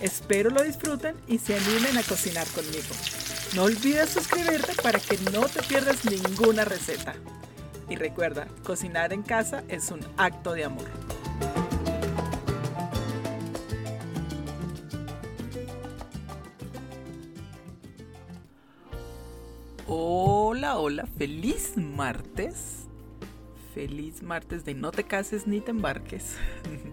Espero lo disfruten y se animen a cocinar conmigo. No olvides suscribirte para que no te pierdas ninguna receta. Y recuerda, cocinar en casa es un acto de amor. Hola, hola, feliz martes. Feliz martes de no te cases ni te embarques.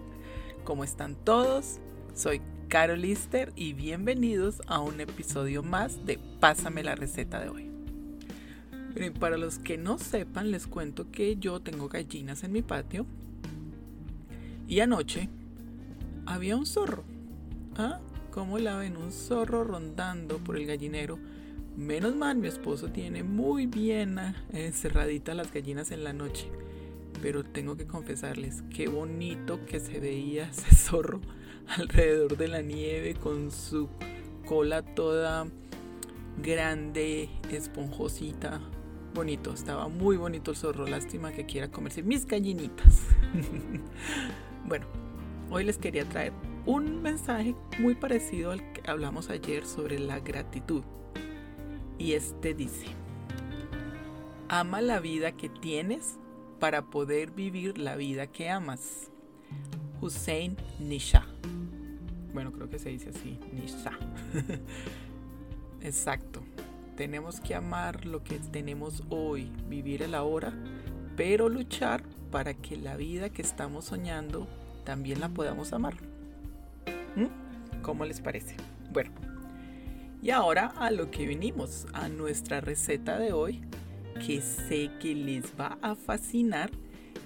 ¿Cómo están todos? Soy Carol Lister y bienvenidos a un episodio más de Pásame la receta de hoy. Para los que no sepan, les cuento que yo tengo gallinas en mi patio y anoche había un zorro. ¿Ah? ¿Cómo la ven? Un zorro rondando por el gallinero. Menos mal, mi esposo tiene muy bien encerradita las gallinas en la noche. Pero tengo que confesarles, qué bonito que se veía ese zorro alrededor de la nieve con su cola toda grande, esponjosita. Bonito, estaba muy bonito el zorro. Lástima que quiera comerse mis gallinitas. bueno, hoy les quería traer un mensaje muy parecido al que hablamos ayer sobre la gratitud. Y este dice, ama la vida que tienes para poder vivir la vida que amas. Hussein Nisha. Bueno, creo que se dice así, Nisha. Exacto. Tenemos que amar lo que tenemos hoy, vivir el ahora, pero luchar para que la vida que estamos soñando también la podamos amar. ¿Mm? ¿Cómo les parece? Bueno, y ahora a lo que vinimos, a nuestra receta de hoy, que sé que les va a fascinar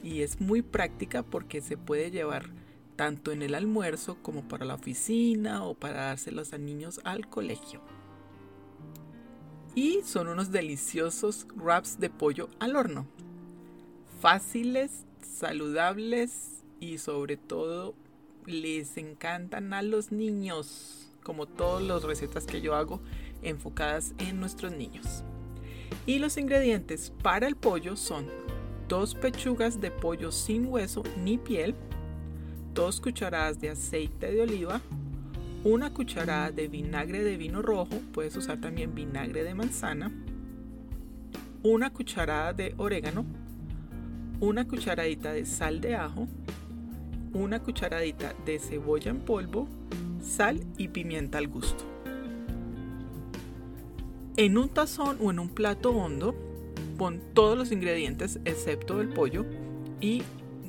y es muy práctica porque se puede llevar tanto en el almuerzo como para la oficina o para dárselos a niños al colegio. Y son unos deliciosos wraps de pollo al horno. Fáciles, saludables y sobre todo les encantan a los niños, como todas las recetas que yo hago enfocadas en nuestros niños. Y los ingredientes para el pollo son dos pechugas de pollo sin hueso ni piel, dos cucharadas de aceite de oliva, una cucharada de vinagre de vino rojo, puedes usar también vinagre de manzana, una cucharada de orégano, una cucharadita de sal de ajo, una cucharadita de cebolla en polvo, sal y pimienta al gusto. En un tazón o en un plato hondo, pon todos los ingredientes excepto el pollo y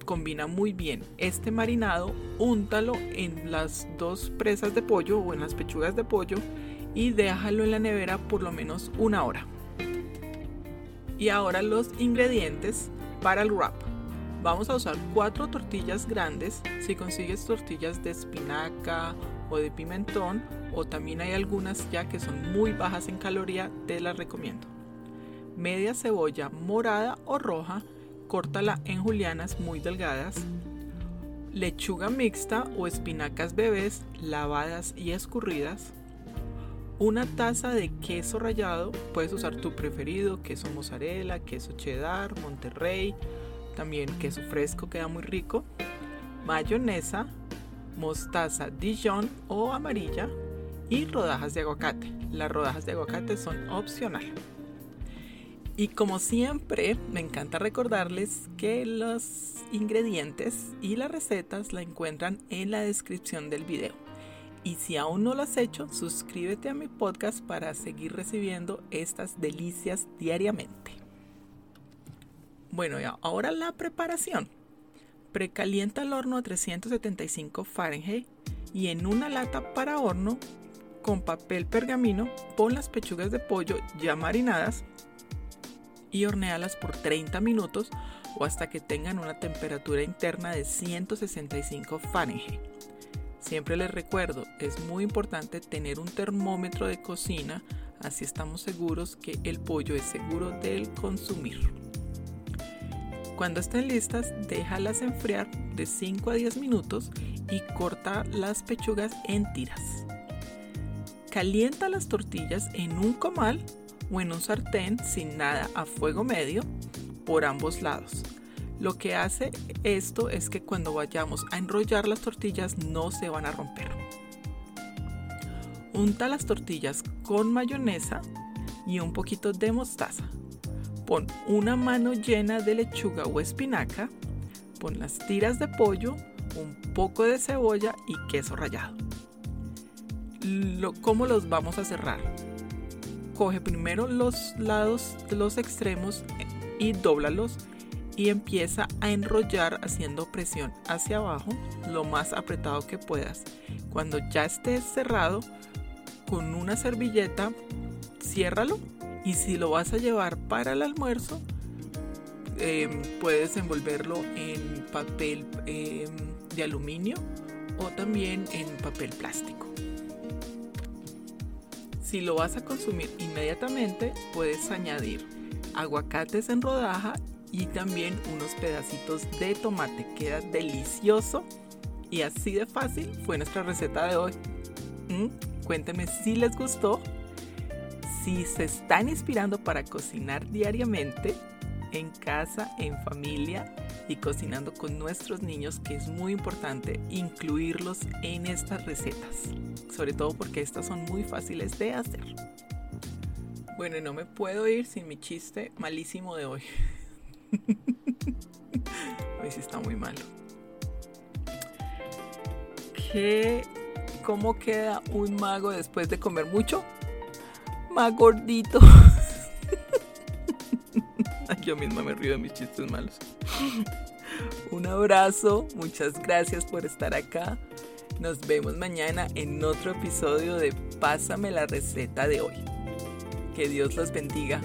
combina muy bien este marinado, úntalo en las dos presas de pollo o en las pechugas de pollo y déjalo en la nevera por lo menos una hora. Y ahora los ingredientes para el wrap. Vamos a usar cuatro tortillas grandes. Si consigues tortillas de espinaca o de pimentón, o también hay algunas ya que son muy bajas en caloría, te las recomiendo. Media cebolla morada o roja, córtala en julianas muy delgadas. Lechuga mixta o espinacas bebés lavadas y escurridas. Una taza de queso rallado, puedes usar tu preferido, queso mozzarella, queso cheddar, monterrey, también queso fresco queda muy rico. Mayonesa, mostaza Dijon o amarilla y rodajas de aguacate. Las rodajas de aguacate son opcional. Y como siempre, me encanta recordarles que los ingredientes y las recetas la encuentran en la descripción del video. Y si aún no lo has hecho, suscríbete a mi podcast para seguir recibiendo estas delicias diariamente. Bueno, ahora la preparación. Precalienta el horno a 375 Fahrenheit y en una lata para horno con papel pergamino pon las pechugas de pollo ya marinadas y hornealas por 30 minutos o hasta que tengan una temperatura interna de 165 Fahrenheit. Siempre les recuerdo, es muy importante tener un termómetro de cocina Así estamos seguros que el pollo es seguro del consumir. Cuando estén listas, déjalas enfriar de 5 a 10 minutos y corta las pechugas en tiras. Calienta las tortillas en un comal o en un sartén sin nada a fuego medio por ambos lados. Lo que hace esto es que cuando vayamos a enrollar las tortillas no se van a romper. Unta las tortillas con mayonesa y un poquito de mostaza. Pon una mano llena de lechuga o espinaca. Pon las tiras de pollo, un poco de cebolla y queso rallado. ¿Cómo los vamos a cerrar? Coge primero los lados de los extremos y dóblalos y empieza a enrollar haciendo presión hacia abajo lo más apretado que puedas. Cuando ya esté cerrado, con una servilleta, ciérralo y si lo vas a llevar para el almuerzo, em, puedes envolverlo en papel em, de aluminio o también en papel plástico. Si lo vas a consumir inmediatamente, puedes añadir aguacates en rodaja y también unos pedacitos de tomate. Queda delicioso y así de fácil fue nuestra receta de hoy. ¿Mm? Si les gustó, si se están inspirando para cocinar diariamente en casa, en familia y cocinando con nuestros niños, que es muy importante incluirlos en estas recetas, sobre todo porque estas son muy fáciles de hacer. Bueno, no me puedo ir sin mi chiste malísimo de hoy. Hoy sí está muy malo. ¿Qué, ¿Cómo queda un mago después de comer mucho? Más gordito. Yo misma me río de mis chistes malos. Un abrazo, muchas gracias por estar acá. Nos vemos mañana en otro episodio de Pásame la receta de hoy. Que Dios los bendiga.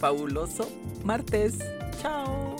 Fabuloso martes. Chao.